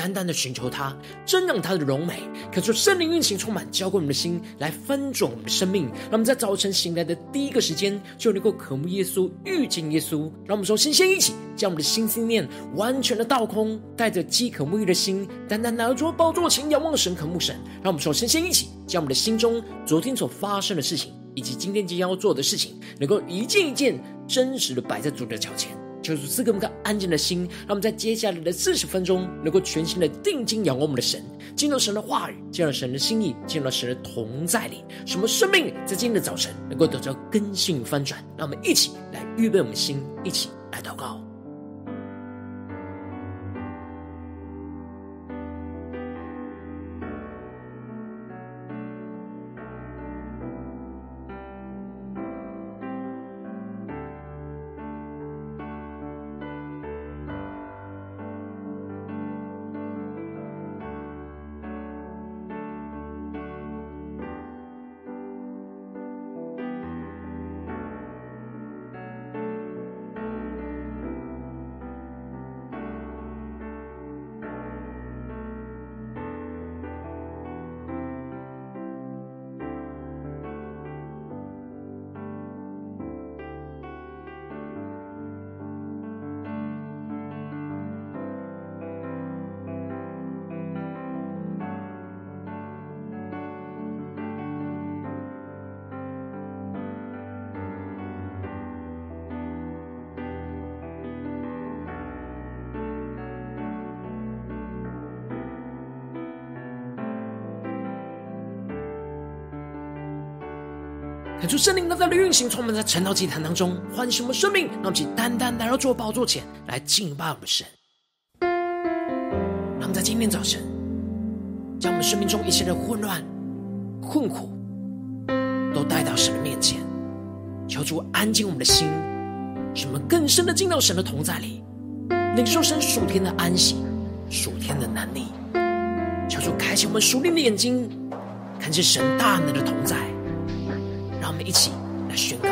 单单的寻求他，真让他的荣美，可说圣灵运行充满，浇灌我们的心，来翻转我们的生命。让我们在早晨醒来的第一个时间，就能够渴慕耶稣，遇见耶稣。让我们说，先先一起将我们的心思念完全的倒空，带着饥渴沐浴的心，单单拿着宝座前仰望神，渴慕神。让我们说，先先一起将我们的心中昨天所发生的事情，以及今天即将要做的事情，能够一件一件真实的摆在主的脚前。求主赐给我们个安静的心，让我们在接下来的四十分钟，能够全心的定睛仰望我们的神，进入神的话语，进入神的心意，进入神的同在里，什么生命在今天的早晨能够得到根性翻转？让我们一起来预备我们的心，一起来祷告。看出圣灵的在的运行，充满在晨祷祭坛当中，唤醒我们生命，让我们起单单来到主宝座前来敬拜我们神。让我们在今天早晨，将我们生命中一切的混乱、困苦，都带到神的面前，求主安静我们的心，使我们更深的进到神的同在里，领受神属天的安息、属天的能力。求主开启我们属灵的眼睛，看见神大能的同在。一起来宣告。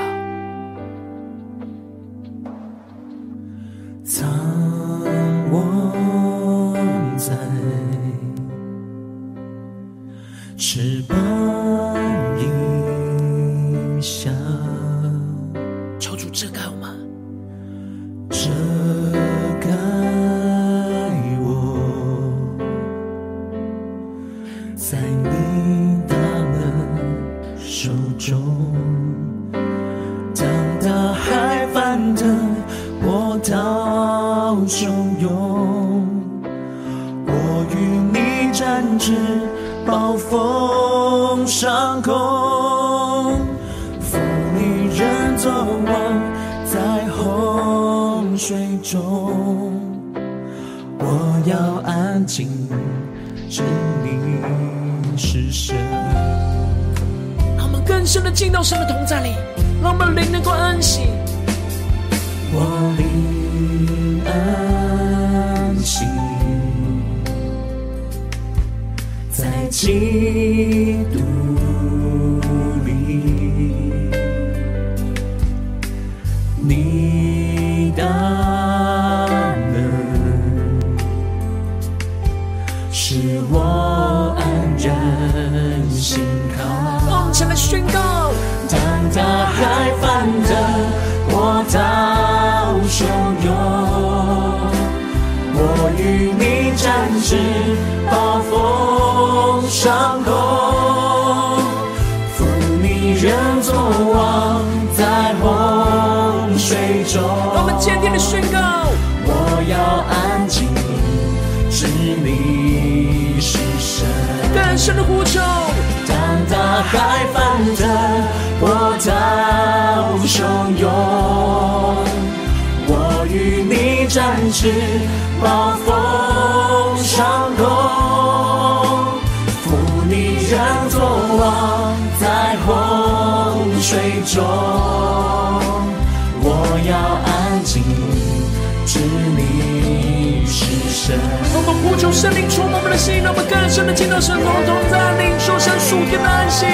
风上空，负你人作王，在洪水中。我们坚定的宣告，我要安静，知你是神。更深的呼求，当大海翻腾，波涛汹涌。我与你展翅，水中。我要安静，知你是神。我们呼求圣灵触摸我们的心，让我们更深的见到神同在，领受神属天的安息。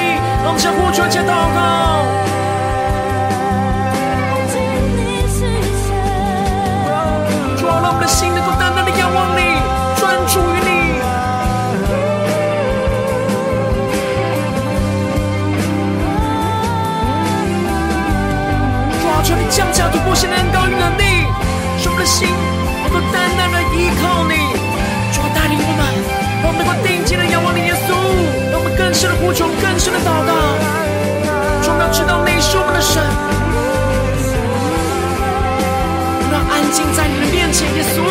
让我们向呼求，且祷告。主啊，求你降下突破性的恩膏与能力，使我们的心能够单单的依靠你。主啊，带领我们，让我们能够定睛的仰望你耶稣，让我们更深的呼求，更深的祷告。主啊，知道你是我们的神，让安静在你的面前，耶稣。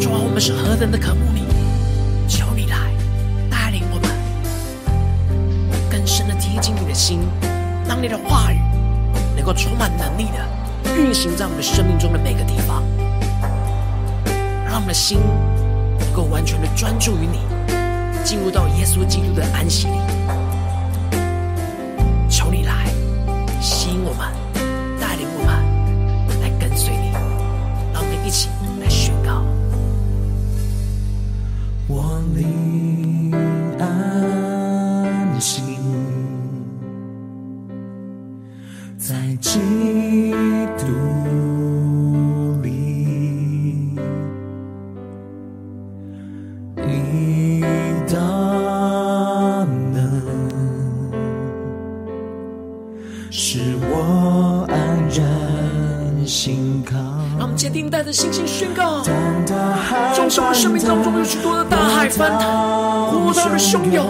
主啊，我们是何等的渴慕心，让你的话语能够充满能力的运行在我们的生命中的每个地方，让我们的心能够完全的专注于你，进入到耶稣基督的安息里。心靠。让我们坚定带着信心宣告。纵使我们生命当中有许多的大海翻腾，波涛的汹涌，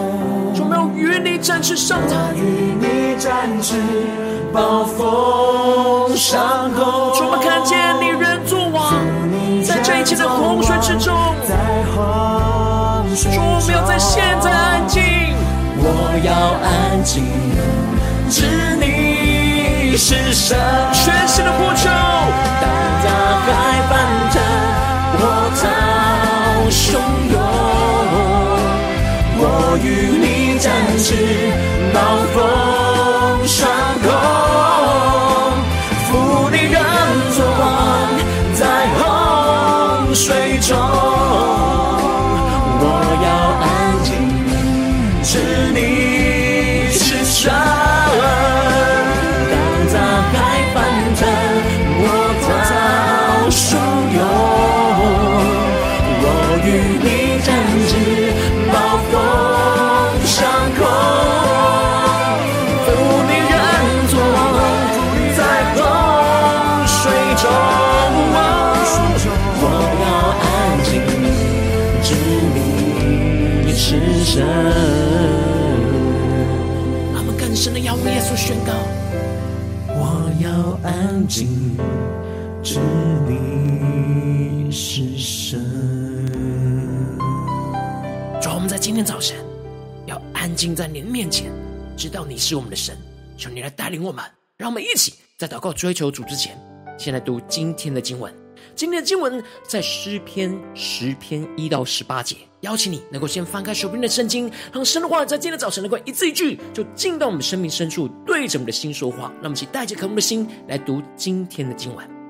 与你展翅上腾。与你展翅，暴风上空。主，我们看见你人作王，在这一切的洪水之中。我们要在现在安静，我要安静，知你是神。全心的呼求，更深的仰望耶稣宣告。我要安静，知你是神。主，我们在今天早晨要安静在你的面前，知道你是我们的神。求你来带领我们，让我们一起在祷告追求主之前，先来读今天的经文。今天的经文在诗篇十篇一到十八节。邀请你能够先翻开手边的圣经，让神的话在今天早晨能够一字一句，就进到我们生命深处，对着我们的心说话。让我们一起带着渴慕的心来读今天的经文。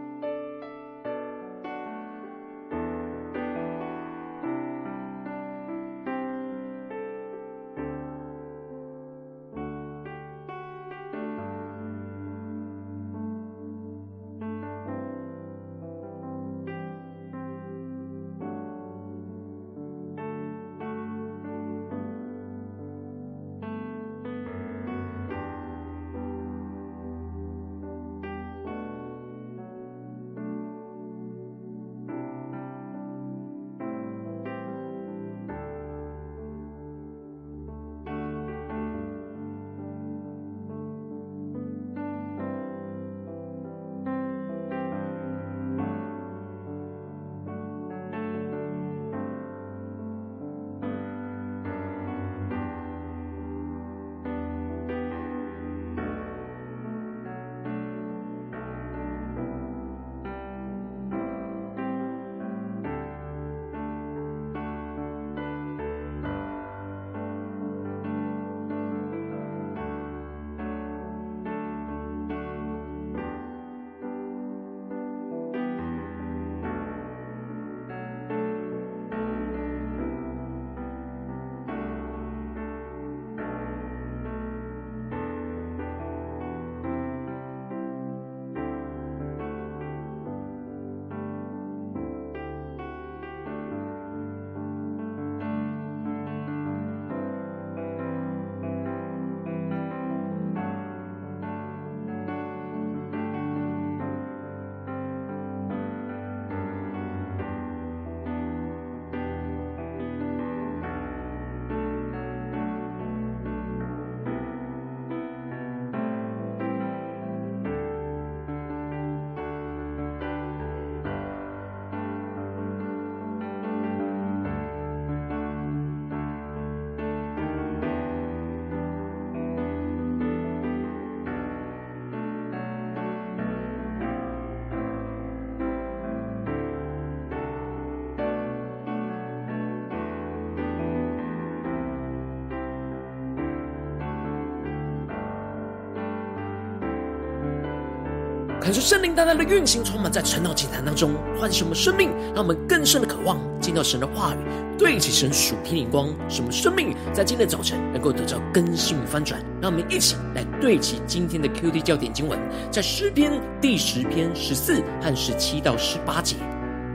可是圣灵大大的运行，充满在晨祷祭坛当中，唤醒我们生命，让我们更深的渴望见到神的话语，对齐神属天灵光，使我们生命在今天早晨能够得到更新翻转。让我们一起来对齐今天的 QD 焦点经文，在诗篇第十篇十四和十七到十八节。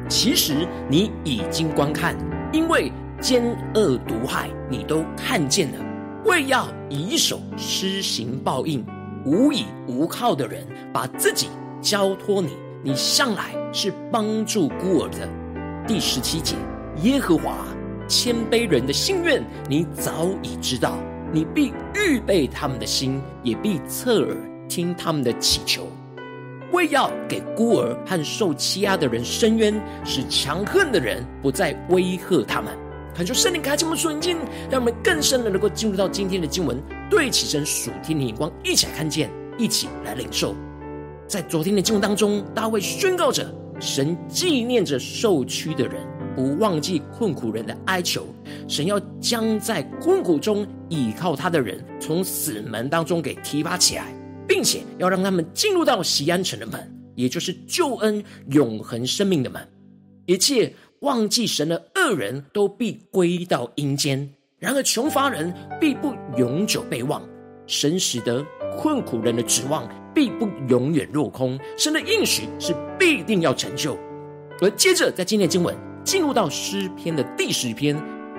其实你已经观看，因为奸恶毒害你都看见了，为要以手施行报应。无依无靠的人把自己交托你，你向来是帮助孤儿的。第十七节，耶和华谦卑人的心愿，你早已知道，你必预备他们的心，也必侧耳听他们的祈求，为要给孤儿和受欺压的人伸冤，使强横的人不再威吓他们。恳求圣灵开启我们属灵眼，让我们更深的能够进入到今天的经文，对齐神属天的眼光，一起来看见，一起来领受。在昨天的经文当中，大卫宣告着：神纪念着受屈的人，不忘记困苦人的哀求。神要将在困苦中倚靠他的人，从死门当中给提拔起来，并且要让他们进入到锡安城的门，也就是救恩永恒生命的门。一切。忘记神的恶人都必归到阴间，然而穷乏人必不永久被忘。神使得困苦人的指望必不永远落空。神的应许是必定要成就。而接着在今天的经文进入到诗篇的第十篇，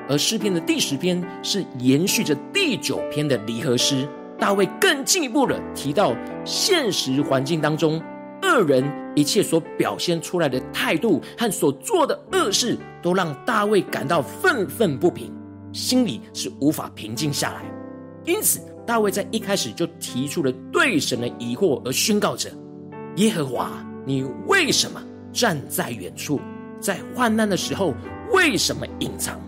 而诗篇的第十篇是延续着第九篇的离合诗。大卫更进一步的提到现实环境当中。恶人一切所表现出来的态度和所做的恶事，都让大卫感到愤愤不平，心里是无法平静下来。因此，大卫在一开始就提出了对神的疑惑，而宣告着：“耶和华，你为什么站在远处？在患难的时候，为什么隐藏？”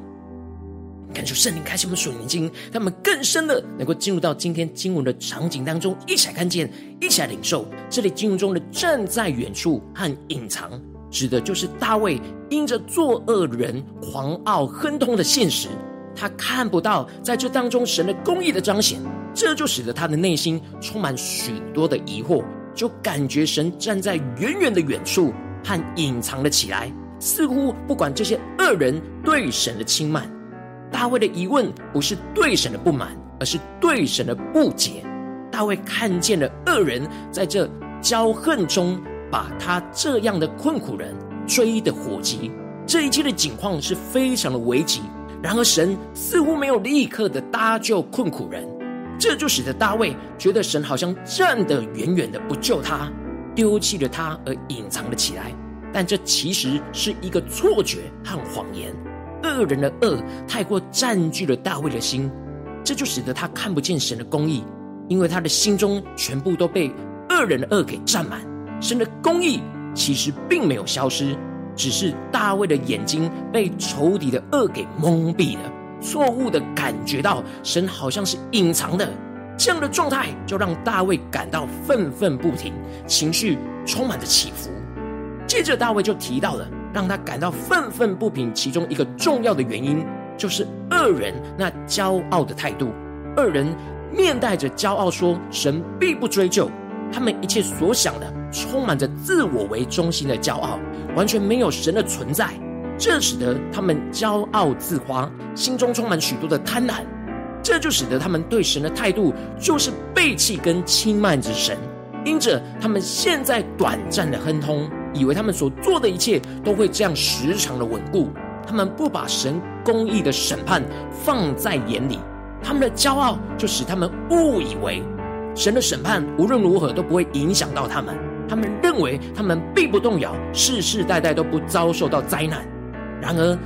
感受圣灵开启我们属灵经，让我们更深的能够进入到今天经文的场景当中，一起来看见，一起来领受。这里经文中的站在远处和隐藏，指的就是大卫因着作恶人狂傲亨通的现实，他看不到在这当中神的公义的彰显，这就使得他的内心充满许多的疑惑，就感觉神站在远远的远处和隐藏了起来，似乎不管这些恶人对神的轻慢。大卫的疑问不是对神的不满，而是对神的不解。大卫看见了恶人在这骄横中，把他这样的困苦人追得火急。这一切的景况是非常的危急。然而神似乎没有立刻的搭救困苦人，这就使得大卫觉得神好像站得远远的不救他，丢弃了他而隐藏了起来。但这其实是一个错觉和谎言。恶人的恶太过占据了大卫的心，这就使得他看不见神的公义，因为他的心中全部都被恶人的恶给占满。神的公义其实并没有消失，只是大卫的眼睛被仇敌的恶给蒙蔽了，错误的感觉到神好像是隐藏的。这样的状态就让大卫感到愤愤不平，情绪充满着起伏。接着大卫就提到了。让他感到愤愤不平，其中一个重要的原因就是恶人那骄傲的态度。恶人面带着骄傲说：“神必不追究。”他们一切所想的，充满着自我为中心的骄傲，完全没有神的存在。这使得他们骄傲自夸，心中充满许多的贪婪。这就使得他们对神的态度就是背弃跟轻慢着神。因着他们现在短暂的亨通。以为他们所做的一切都会这样时常的稳固，他们不把神公义的审判放在眼里，他们的骄傲就使他们误以为神的审判无论如何都不会影响到他们，他们认为他们必不动摇，世世代代都不遭受到灾难。然而，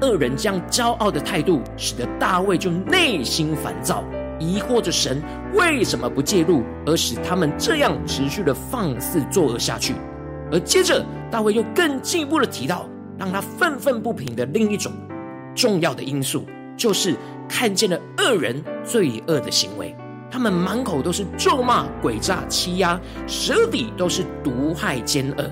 恶人这样骄傲的态度，使得大卫就内心烦躁，疑惑着神为什么不介入，而使他们这样持续的放肆作恶下去。而接着，大卫又更进一步的提到，让他愤愤不平的另一种重要的因素，就是看见了恶人罪恶的行为。他们满口都是咒骂、诡诈、欺压，舌底都是毒害、奸恶。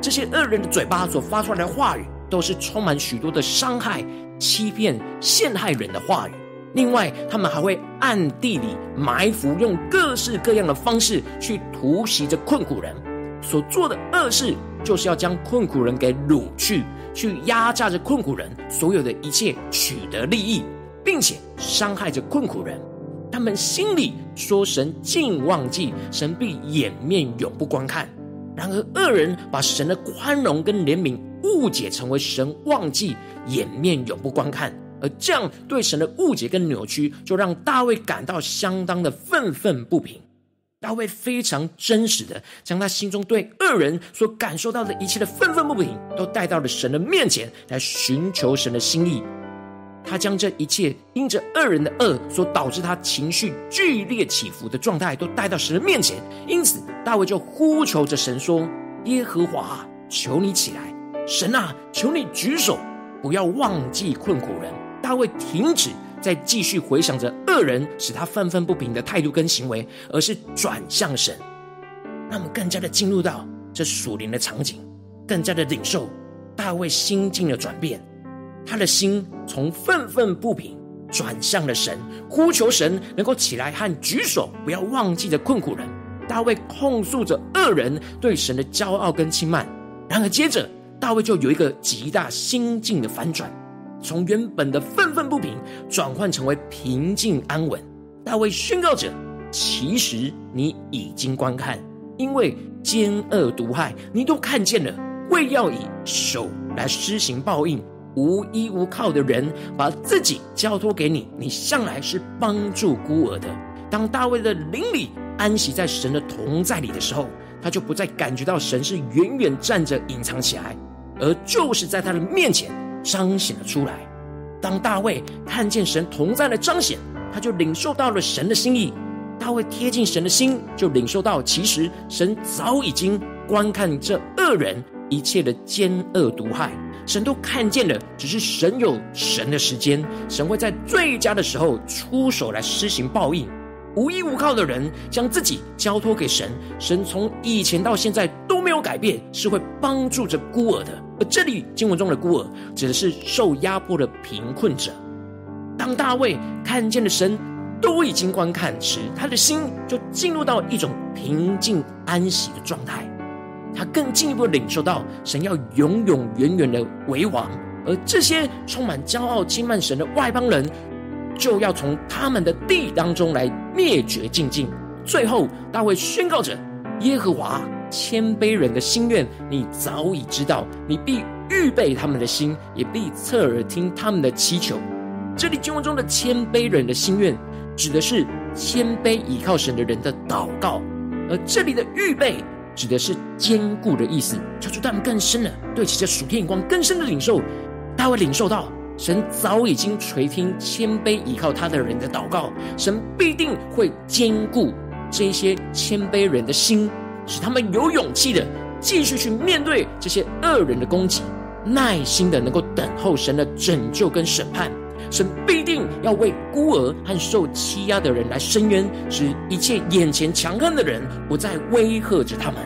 这些恶人的嘴巴所发出来的话语，都是充满许多的伤害、欺骗、陷害人的话语。另外，他们还会暗地里埋伏，用各式各样的方式去突袭着困苦人。所做的恶事，就是要将困苦人给掳去，去压榨着困苦人所有的一切，取得利益，并且伤害着困苦人。他们心里说神竟忘记，神必掩面永不观看。然而恶人把神的宽容跟怜悯误解成为神忘记、掩面永不观看，而这样对神的误解跟扭曲，就让大卫感到相当的愤愤不平。大卫非常真实的将他心中对恶人所感受到的一切的愤愤不平，都带到了神的面前来寻求神的心意。他将这一切因着恶人的恶所导致他情绪剧烈起伏的状态，都带到神的面前。因此，大卫就呼求着神说：“耶和华，求你起来！神啊，求你举手，不要忘记困苦人。”大卫停止。再继续回想着恶人使他愤愤不平的态度跟行为，而是转向神，让我们更加的进入到这属灵的场景，更加的领受大卫心境的转变。他的心从愤愤不平转向了神，呼求神能够起来和举手，不要忘记着困苦人。大卫控诉着恶人对神的骄傲跟轻慢，然而接着大卫就有一个极大心境的反转。从原本的愤愤不平转换成为平静安稳，大卫宣告着：“其实你已经观看，因为奸恶毒害你都看见了，为要以手来施行报应。无依无靠的人把自己交托给你，你向来是帮助孤儿的。”当大卫的灵里安息在神的同在里的时候，他就不再感觉到神是远远站着隐藏起来，而就是在他的面前。彰显了出来。当大卫看见神同在的彰显，他就领受到了神的心意。大卫贴近神的心，就领受到其实神早已经观看这恶人一切的奸恶毒害，神都看见了。只是神有神的时间，神会在最佳的时候出手来施行报应。无依无靠的人将自己交托给神，神从以前到现在都没有改变，是会帮助着孤儿的。而这里经文中的孤儿，指的是受压迫的贫困者。当大卫看见了神都已经观看时，他的心就进入到一种平静安息的状态。他更进一步领受到神要永永远远的为王，而这些充满骄傲轻慢神的外邦人。就要从他们的地当中来灭绝净尽。最后，大卫宣告着：“耶和华谦卑人的心愿，你早已知道，你必预备他们的心，也必侧耳听他们的祈求。”这里经文中的谦卑人的心愿，指的是谦卑倚靠神的人的祷告；而这里的预备，指的是坚固的意思。求主带我们更深的对其这属天眼光更深的领受。他会领受到。神早已经垂听谦卑倚靠他的人的祷告，神必定会坚固这些谦卑人的心，使他们有勇气的继续去面对这些恶人的攻击，耐心的能够等候神的拯救跟审判。神必定要为孤儿和受欺压的人来伸冤，使一切眼前强横的人不再威吓着他们。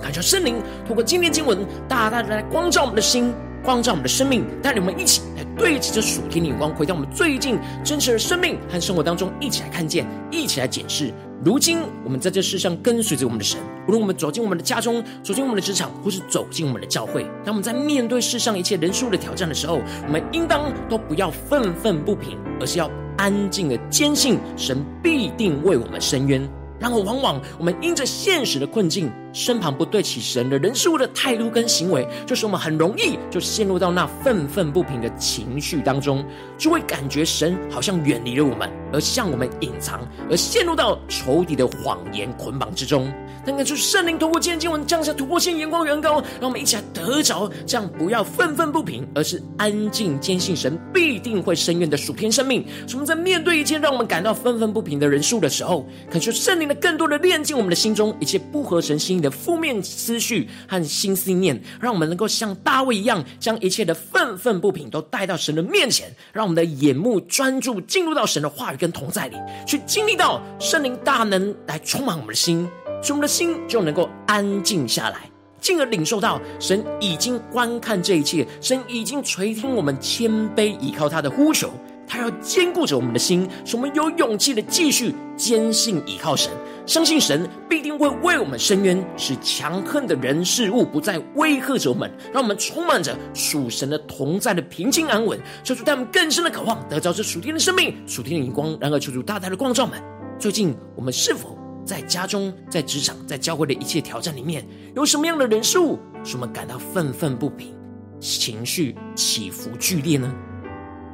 感谢圣灵透过今天经文，大大的来光照我们的心。光照我们的生命，带领我们一起来对齐这属天的眼光，回到我们最近真实的生命和生活当中，一起来看见，一起来检视。如今我们在这世上跟随着我们的神，无论我们走进我们的家中，走进我们的职场，或是走进我们的教会，当我们在面对世上一切人数的挑战的时候，我们应当都不要愤愤不平，而是要安静的坚信神必定为我们伸冤。然而，往往我们因着现实的困境，身旁不对起神的人事物的态度跟行为，就是我们很容易就陷入到那愤愤不平的情绪当中，就会感觉神好像远离了我们，而向我们隐藏，而陷入到仇敌的谎言捆绑之中。但愿就是圣灵透过今天经文降下突破性眼光，远高，让我们一起来得着这样不要愤愤不平，而是安静坚信神必定会伸冤的属天生命。使我们在面对一切让我们感到愤愤不平的人数的时候，恳求圣灵的更多的炼净我们的心中一切不合神心的负面思绪和心思念，让我们能够像大卫一样，将一切的愤愤不平都带到神的面前，让我们的眼目专注进入到神的话语跟同在里，去经历到圣灵大能来充满我们的心。使我们的心就能够安静下来，进而领受到神已经观看这一切，神已经垂听我们谦卑倚靠他的呼求，他要坚固着我们的心，使我们有勇气的继续坚信倚靠神，相信神必定会为我们伸冤，使强横的人事物不再威吓着我们，让我们充满着属神的同在的平静安稳。求主带我们更深的渴望得着这属天的生命、属天的荧光。然而，求主大大的光照们，最近我们是否在家中、在职场、在教会的一切挑战里面，有什么样的人事物使我们感到愤愤不平、情绪起伏剧烈呢？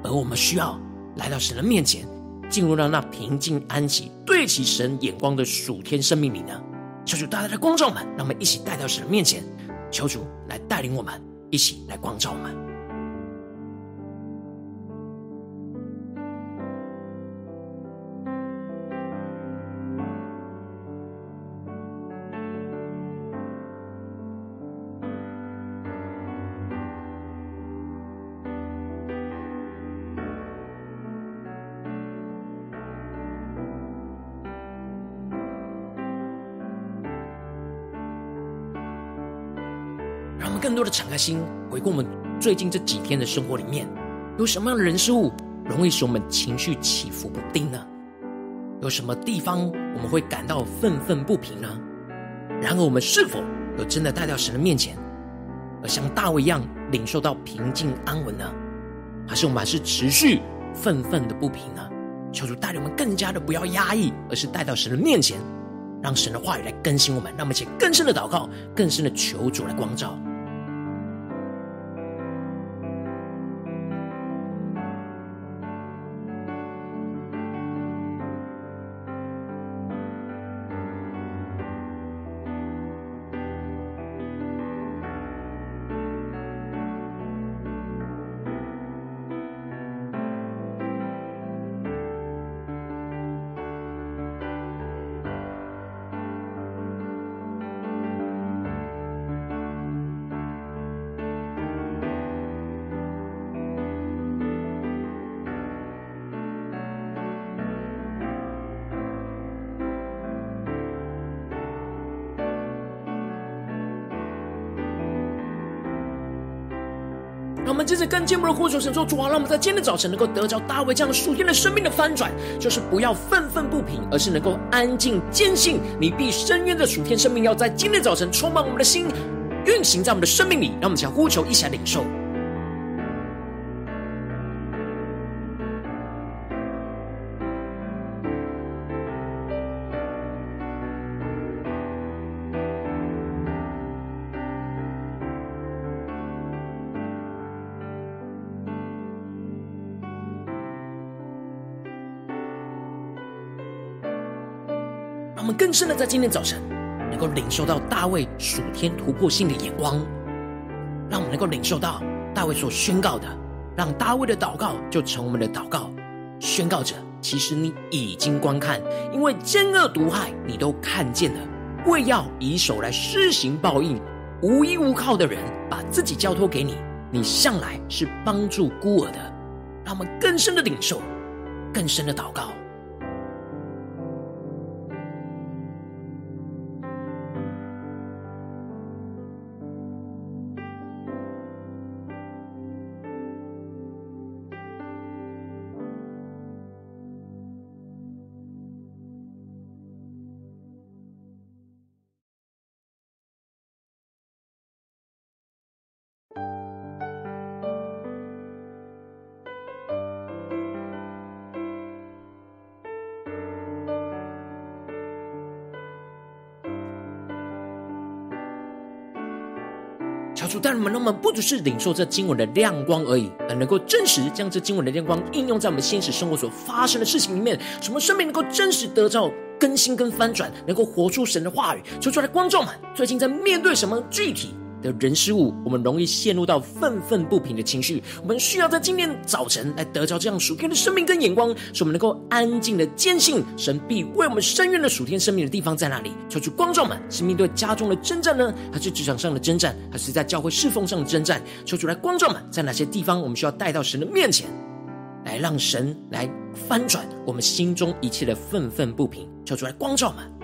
而我们需要。来到神的面前，进入到那平静安息、对齐神眼光的属天生命里呢？求主大大的光照们，让我们一起带到神的面前，求主来带领我们，一起来光照我们。更多的敞开心，回顾我们最近这几天的生活里面，有什么样的人事物容易使我们情绪起伏不定呢？有什么地方我们会感到愤愤不平呢？然而，我们是否有真的带到神的面前，而像大卫一样领受到平静安稳呢？还是我们还是持续愤愤的不平呢？求主带领我们更加的不要压抑，而是带到神的面前，让神的话语来更新我们，让我们一起更深的祷告，更深的求主来光照。我们呼求神说：主啊，让我们在今天早晨能够得着大卫这样的属天的生命的翻转，就是不要愤愤不平，而是能够安静坚信你必深渊的属天生命，要在今天早晨充满我们的心，运行在我们的生命里。让我们将呼求一起来领受。更深的，在今天早晨，能够领受到大卫属天突破性的眼光，让我们能够领受到大卫所宣告的，让大卫的祷告就成我们的祷告，宣告着：其实你已经观看，因为奸恶毒害你都看见了，为要以手来施行报应，无依无靠的人把自己交托给你，你向来是帮助孤儿的，让我们更深的领受，更深的祷告。但我们，让我们不只是领受这经文的亮光而已，而能够真实将这经文的亮光应用在我们现实生活所发生的事情里面，什么生命能够真实得到更新跟翻转，能够活出神的话语。求主来，观众们，最近在面对什么具体的人事物，我们容易陷入到愤愤不平的情绪。我们需要在今天早晨来得着这样属天的生命跟眼光，使我们能够安静的坚信神必为我们伸冤的属天生命的地方在哪里？求主光照们，是面对家中的征战呢，还是职场上的征战，还是在教会侍奉上的征战？求主来光照们，在哪些地方我们需要带到神的面前，来让神来翻转我们心中一切的愤愤不平？求主来光照们。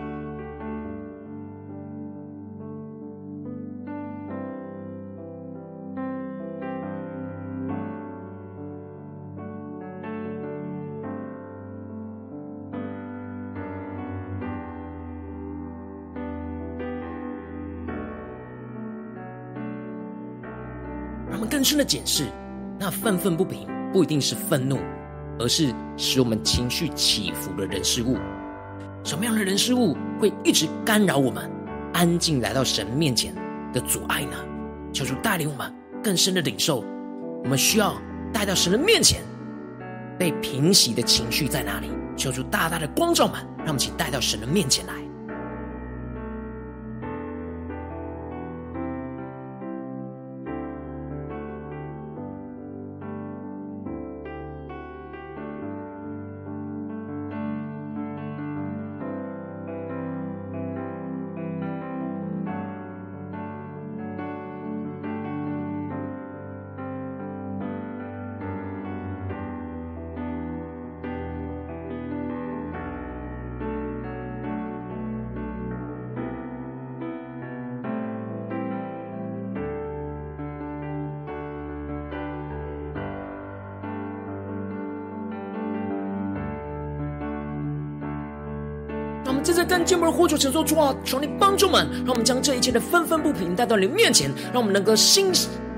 深的检视，那愤愤不平不一定是愤怒，而是使我们情绪起伏的人事物。什么样的人事物会一直干扰我们安静来到神面前的阻碍呢？求主带领我们更深的领受，我们需要带到神的面前被平息的情绪在哪里？求主大大的光照们，让我们一起带到神的面前来。呼求，承受主啊，求你帮助们，让我们将这一切的愤愤不平带到你面前，让我们能够心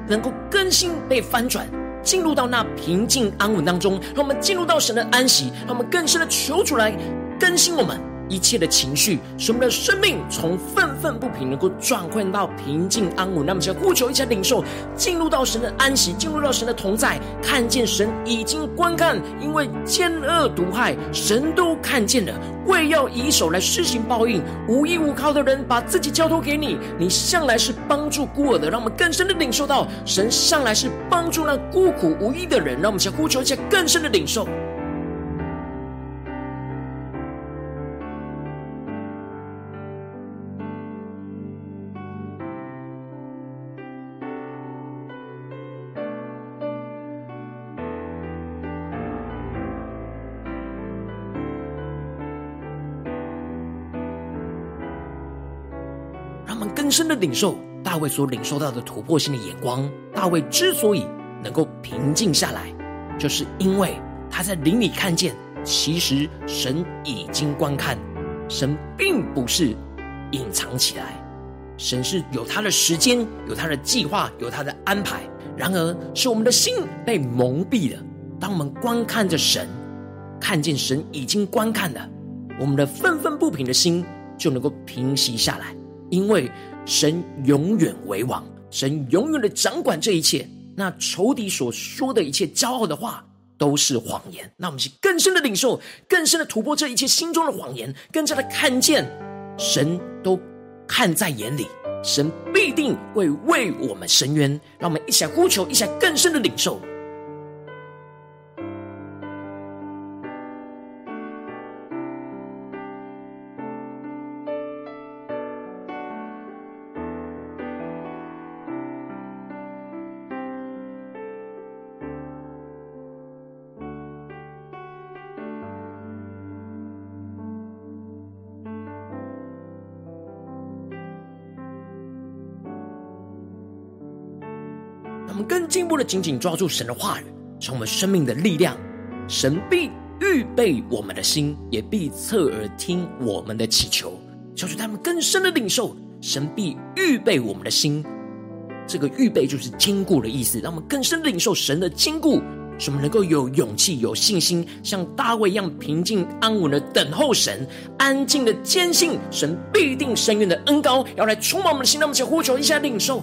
能够更新被翻转，进入到那平静安稳当中，让我们进入到神的安息，让我们更深的求主来更新我们。一切的情绪，使我们的生命从愤愤不平能够转换到平静安稳。那么，想呼求一下领受，进入到神的安息，进入到神的同在，看见神已经观看，因为奸恶毒害，神都看见了，为要以手来施行报应。无依无靠的人，把自己交托给你，你向来是帮助孤儿的。让我们更深的领受到，神向来是帮助那孤苦无依的人。让我们想呼求一下更深的领受。深的领受大卫所领受到的突破性的眼光。大卫之所以能够平静下来，就是因为他在灵里看见，其实神已经观看，神并不是隐藏起来，神是有他的时间，有他的计划，有他的安排。然而，是我们的心被蒙蔽了。当我们观看着神，看见神已经观看了，我们的愤愤不平的心就能够平息下来，因为。神永远为王，神永远的掌管这一切。那仇敌所说的一切骄傲的话，都是谎言。那我们是更深的领受，更深的突破这一切心中的谎言，更加的看见神都看在眼里，神必定会为我们伸冤。让我们一起来呼求，一起来更深的领受。进一步的紧紧抓住神的话语，成我们生命的力量。神必预备我们的心，也必侧耳听我们的祈求。求主他们更深的领受，神必预备我们的心。这个预备就是坚固的意思，让我们更深的领受神的坚固，使我们能够有勇气、有信心，像大卫一样平静安稳的等候神，安静的坚信神必定伸冤的恩膏要来充满我们的心。让我们一起呼求一下领受。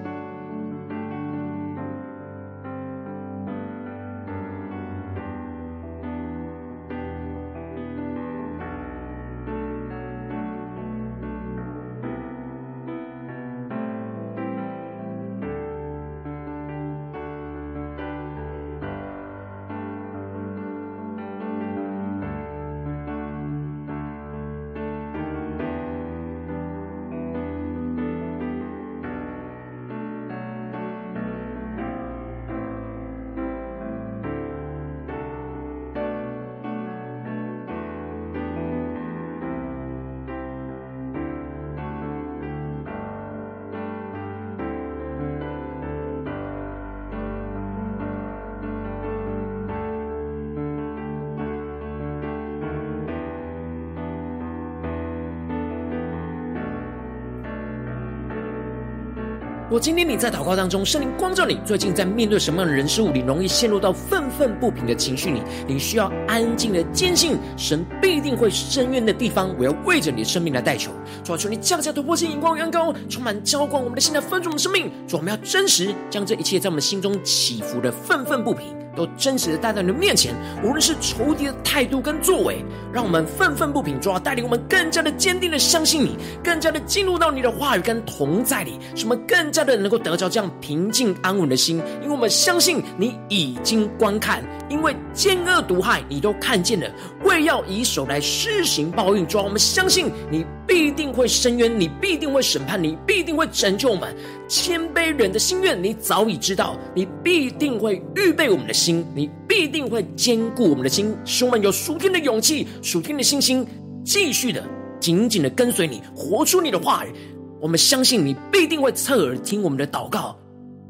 我今天你在祷告当中，圣灵光照你，最近在面对什么样的人事物，你容易陷入到愤愤不平的情绪里，你需要安静的坚信神必定会伸冤的地方，我要为着你的生命来代求。主啊，求你降下突破性眼光，远高，充满浇灌我们的心，来丰足我们的生命。主，我们要真实将这一切在我们心中起伏的愤愤不平。都真实的带到你的面前，无论是仇敌的态度跟作为，让我们愤愤不平，主要带领我们更加的坚定的相信你，更加的进入到你的话语跟同在里，使我们更加的能够得着这样平静安稳的心，因为我们相信你已经观看，因为奸恶毒害你都看见了，为要以手来施行报应，主要我们相信你必定会伸冤，你必定会审判，你必定会拯救我们。谦卑人的心愿，你早已知道，你必定会预备我们的心，你必定会坚固我们的心，使我们有属天的勇气、属天的信心，继续的紧紧的跟随你，活出你的话语。我们相信你必定会侧耳听我们的祷告，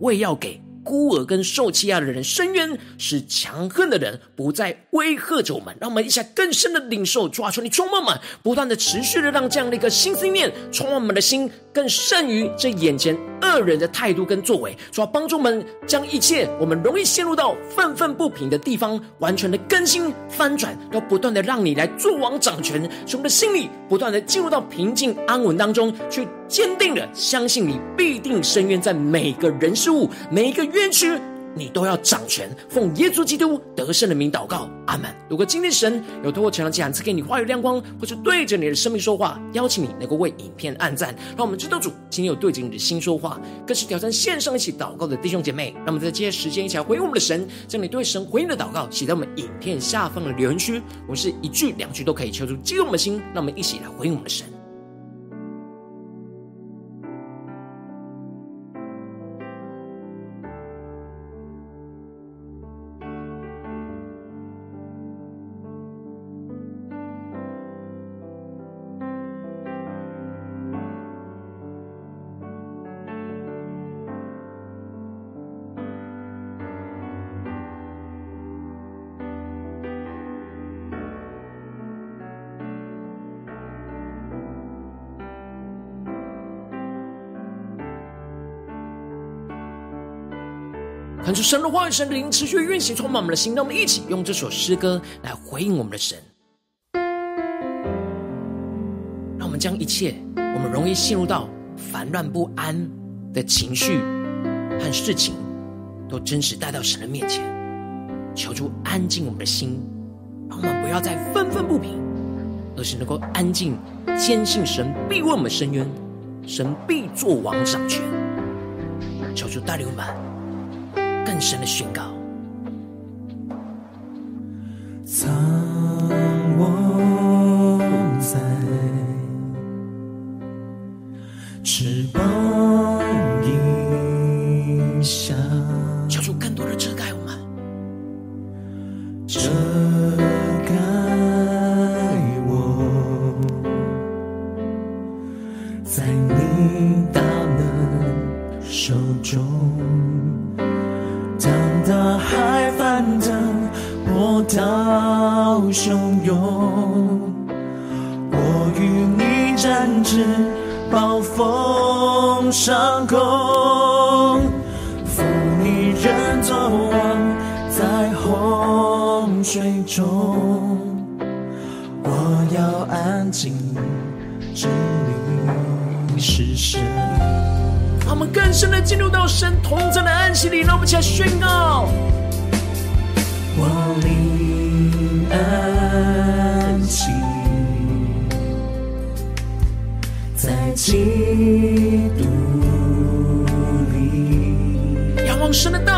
为要给。孤儿跟受欺压的人伸冤，使强横的人不再威吓着我们。让我们一下更深的领受，抓住你充满满，不断的持续的让这样的一个新思念充满我们的心，更胜于这眼前恶人的态度跟作为。主要帮助我们将一切我们容易陷入到愤愤不平的地方，完全的更新翻转，要不断的让你来做王掌权，使我们的心里不断的进入到平静安稳当中去。坚定的相信你必定伸冤，在每个人事物、每一个冤屈，你都要掌权。奉耶稣基督得胜的名祷告，阿门。如果今天神有透过这两讲赐给你话语亮光，或是对着你的生命说话，邀请你能够为影片按赞，让我们知道主今天有对着你的心说话，更是挑战线上一起祷告的弟兄姐妹。让我们在接下来时间一起来回应我们的神，将你对神回应的祷告写在我们影片下方的留言区。我是一句两句都可以敲出激动的心，让我们一起来回应我们的神。神的话语，神灵持续运行，充满我们的心。让我们一起用这首诗歌来回应我们的神。让我们将一切我们容易陷入到烦乱不安的情绪和事情，都真实带到神的面前，求主安静我们的心，让我们不要再愤愤不平，而是能够安静坚信神必为我们伸冤，神必作王掌权。求主带领我们。更深的宣告。里。仰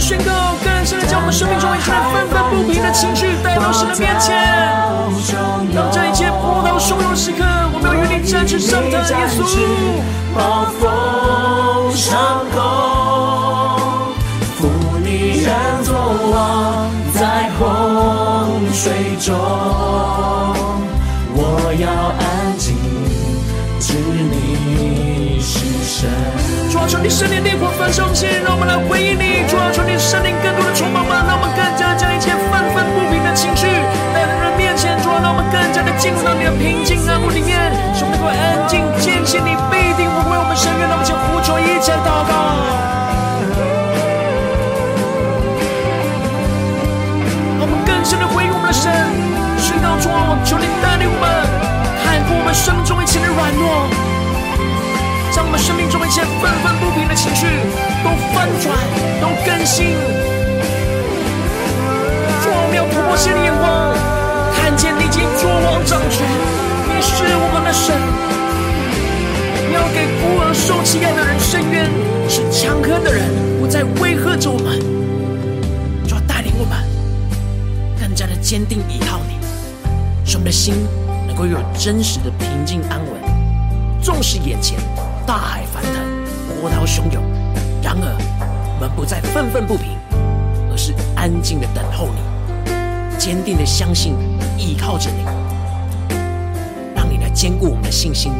宣告，更深的将我们生命中一切愤愤不平的情绪带到神的面前。当这一切波到汹涌时刻，我们要与你站起上的耶稣。暴风伤空，扶你人作王，在洪水中，我要安静，知你是神。主啊，求你圣灵烈火焚烧起，让我们来回应你。主啊，求你圣灵更多的充满吧，让我们更加将一切愤愤不平的情绪带到人面前。主啊，让我们更加的进入到你的平静安稳里面，使我们能够安静坚信你必定会为我们伸冤。让我们先呼求，一起祷告。让我们更深的回应我们的神，宣告主啊，求你带领我们看过我们生命中一切的软弱。生命中一切愤愤不平的情绪都翻转，都更新。主，我们要突破心的眼光，看见你已经作王掌权，你是我们的神。你要给孤儿受欺压的人伸冤，使强横的人不再威吓着我们。主，带领我们更加的坚定依靠你，使我们的心能够拥有真实的平静安稳，纵使眼前。大海翻腾，波涛汹涌。然而，我们不再愤愤不平，而是安静的等候你，坚定的相信，依靠着你，让你来兼顾我们的信心，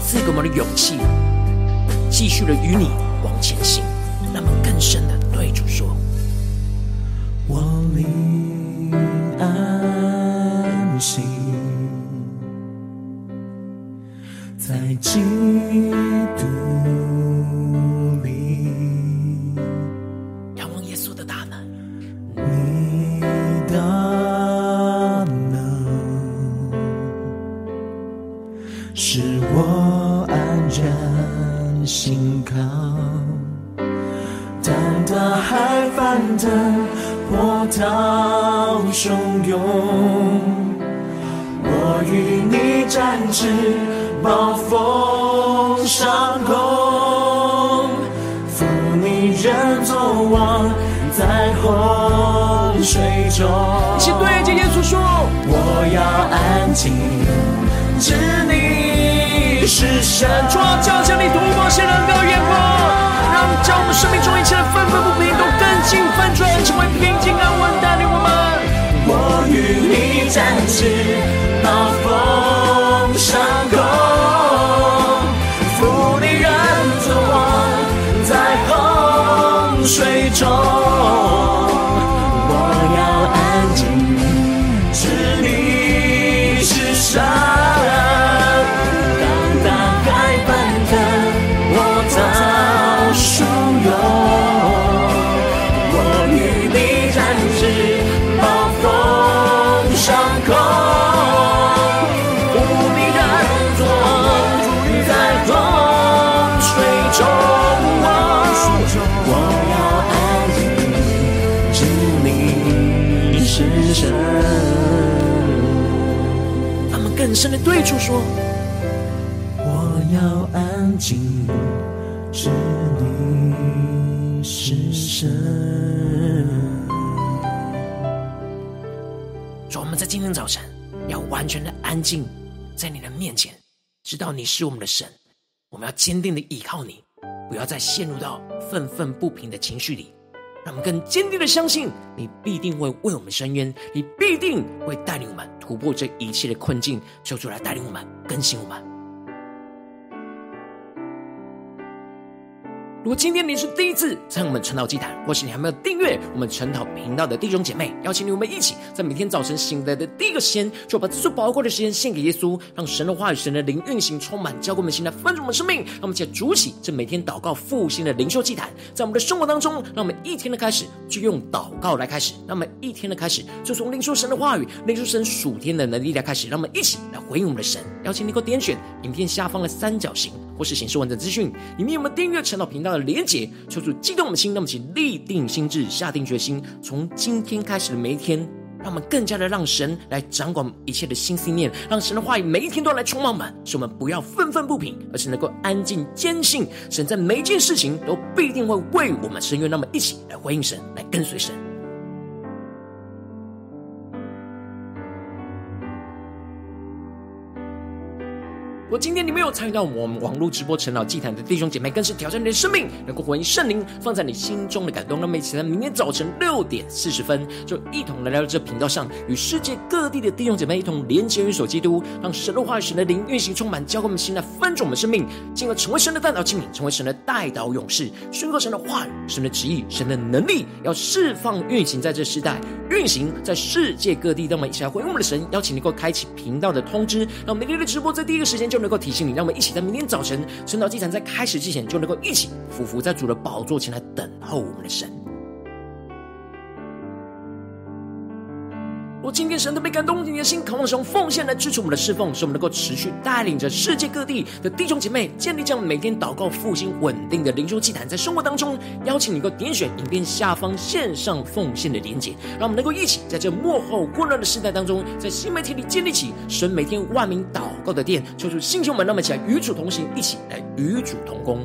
赐给我们的勇气，继续的与你往前行。那么，更深的与你他们更深的对主说：“我要安静，知你是神。”主，我们在今天早晨要完全的安静在你的面前，知道你是我们的神。我们要坚定的依靠你，不要再陷入到愤愤不平的情绪里。让我们更坚定的相信，你必定会为我们伸冤，你必定会带领我们突破这一切的困境，求主来带领我们，更新我们。如果今天你是第一次在我们晨祷祭坛，或是你还没有订阅我们晨祷频道的弟兄姐妹，邀请你我们一起在每天早晨醒来的第一个时间，就把最宝贵的时间献给耶稣，让神的话语、神的灵运行充满，教给我们心来丰盛我们生命。让我们一起筑起这每天祷告复兴的灵修祭坛，在我们的生活当中，让我们一天的开始就用祷告来开始，让我们一天的开始就从领受神的话语、领受神属天的能力来开始，让我们一起来回应我们的神。邀请你给我点选影片下方的三角形。或是显示完整资讯，里面有没有订阅晨祷频道的连结？求主激动我们的心，那么请立定心智，下定决心，从今天开始的每一天，让我们更加的让神来掌管一切的心思念，让神的话语每一天都来充满我们，使我们不要愤愤不平，而是能够安静坚信神在每一件事情都必定会为我们伸冤。那么一起来回应神，来跟随神。如果今天你没有参与到我们网络直播陈老祭坛的弟兄姐妹，更是挑战你的生命，能够回应圣灵放在你心中的感动。那么，一起在明天早晨六点四十分，就一同来到这频道上，与世界各地的弟兄姐妹一同连接、运手基督，让神的话语、神的灵运行充满，教给我们心来翻转我们生命，进而成为神的代祷器皿，成为神的代祷勇士，宣告神的话语、神的旨意、神的能力，要释放运行在这世代，运行在世界各地。那么一起来回应我们的神，邀请你能够开启频道的通知，让我们每天的直播在第一个时间就能够提醒你，让我们一起在明天早晨晨祷祭坛在开始之前，就能够一起匍伏在主的宝座前来等候我们的神。我今天神都被感动，你的心渴望使用奉献来支持我们的侍奉，使我们能够持续带领着世界各地的弟兄姐妹建立这样每天祷告复兴稳定的灵修祭坛，在生活当中，邀请你能够点选影片下方线上奉献的连结，让我们能够一起在这幕后混乱的时代当中，在新媒体里建立起神每天万名祷告的殿，求出弟兄们，那么起来与主同行，一起来与主同工。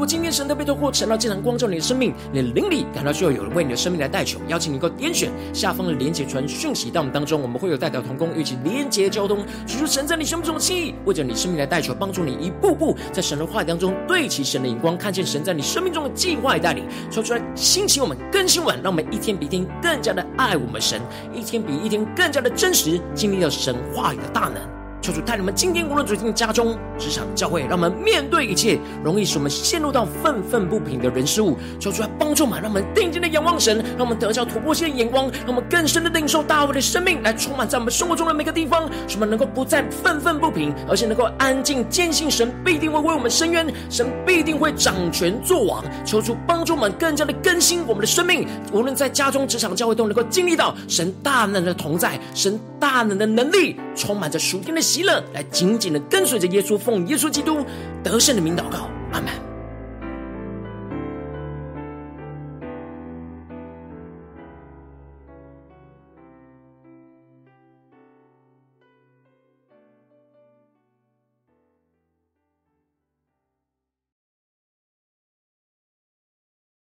如果今天神特别透过晨祷祭坛光照你的生命，你的灵里感到需要有人为你的生命来代求，邀请你能够点选下方的连结传讯息到我们当中，我们会有代表同工一起连结交通，取出神在你生命中的心意，为着你生命来代求，帮助你一步步在神的话语当中对齐神的眼光，看见神在你生命中的计划与带领，说出来兴起我们更新我们，让我们一天比一天更加的爱我们神，一天比一天更加的真实，经历了神话语的大能。求主带领我们今天无论走进家中、职场、教会，让我们面对一切容易使我们陷入到愤愤不平的人事物。求主来帮助我们，让我们定睛的仰望神，让我们得着突破性的眼光，让我们更深的领受大卫的生命来充满在我们生活中的每个地方，使我们能够不再愤愤不平，而且能够安静坚信神必定会为我们伸冤，神必定会掌权作王。求主帮助我们更加的更新我们的生命，无论在家中、职场、教会都能够经历到神大能的同在，神大能的能力充满着属天的。喜乐，来紧紧的跟随着耶稣，奉耶稣基督得胜的名祷告，阿门。